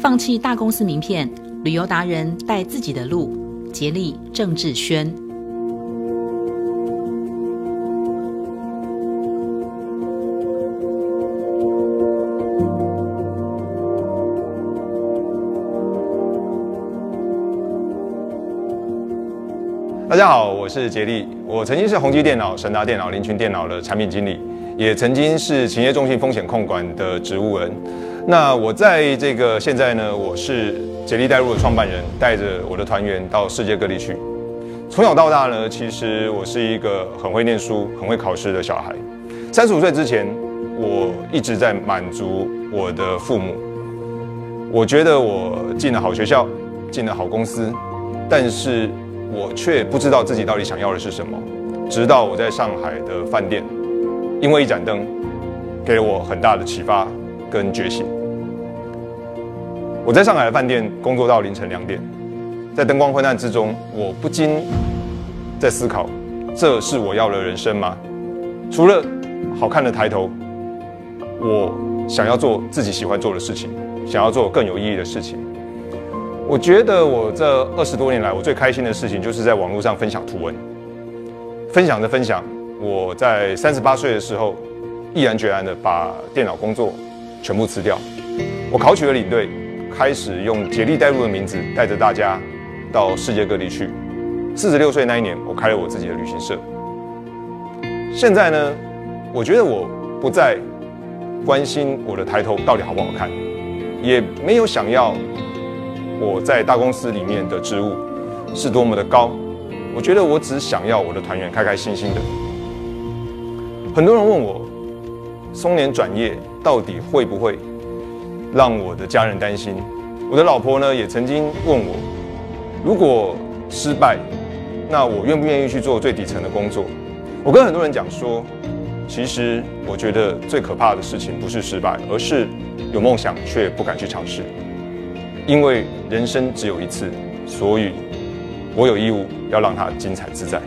放弃大公司名片，旅游达人带自己的路。竭力郑志轩。大家好，我是杰力。我曾经是宏基电脑、神达电脑、林群电脑的产品经理，也曾经是企业中心风险控管的植物人。那我在这个现在呢，我是杰力带入的创办人，带着我的团员到世界各地去。从小到大呢，其实我是一个很会念书、很会考试的小孩。三十五岁之前，我一直在满足我的父母。我觉得我进了好学校，进了好公司，但是。我却不知道自己到底想要的是什么，直到我在上海的饭店，因为一盏灯，给了我很大的启发跟觉醒。我在上海的饭店工作到凌晨两点，在灯光昏暗之中，我不禁在思考：这是我要的人生吗？除了好看的抬头，我想要做自己喜欢做的事情，想要做更有意义的事情。我觉得我这二十多年来，我最开心的事情就是在网络上分享图文，分享着分享。我在三十八岁的时候，毅然决然的把电脑工作全部辞掉，我考取了领队，开始用竭力带路的名字带着大家到世界各地去。四十六岁那一年，我开了我自己的旅行社。现在呢，我觉得我不再关心我的抬头到底好不好看，也没有想要。我在大公司里面的职务是多么的高，我觉得我只想要我的团员开开心心的。很多人问我，松年转业到底会不会让我的家人担心？我的老婆呢也曾经问我，如果失败，那我愿不愿意去做最底层的工作？我跟很多人讲说，其实我觉得最可怕的事情不是失败，而是有梦想却不敢去尝试。因为人生只有一次，所以我有义务要让它精彩自在。